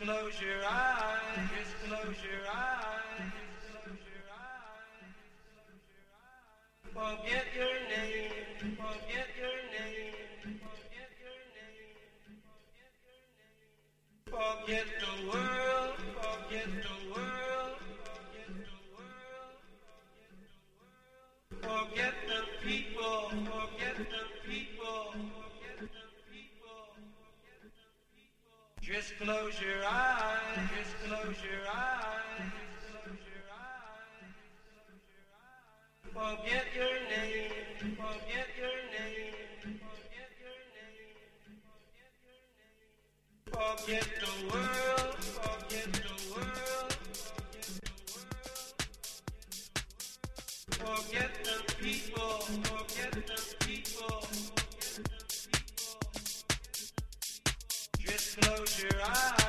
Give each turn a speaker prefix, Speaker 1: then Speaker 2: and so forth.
Speaker 1: close your eyes. Just close your eyes. Forget your name. Forget your name. Forget your name. Forget the world. Forget the close your eyes. Just close your eyes. Close your eyes, forget your name. Forget your name. Forget your name. Forget the world. Forget the world. Forget the people. Just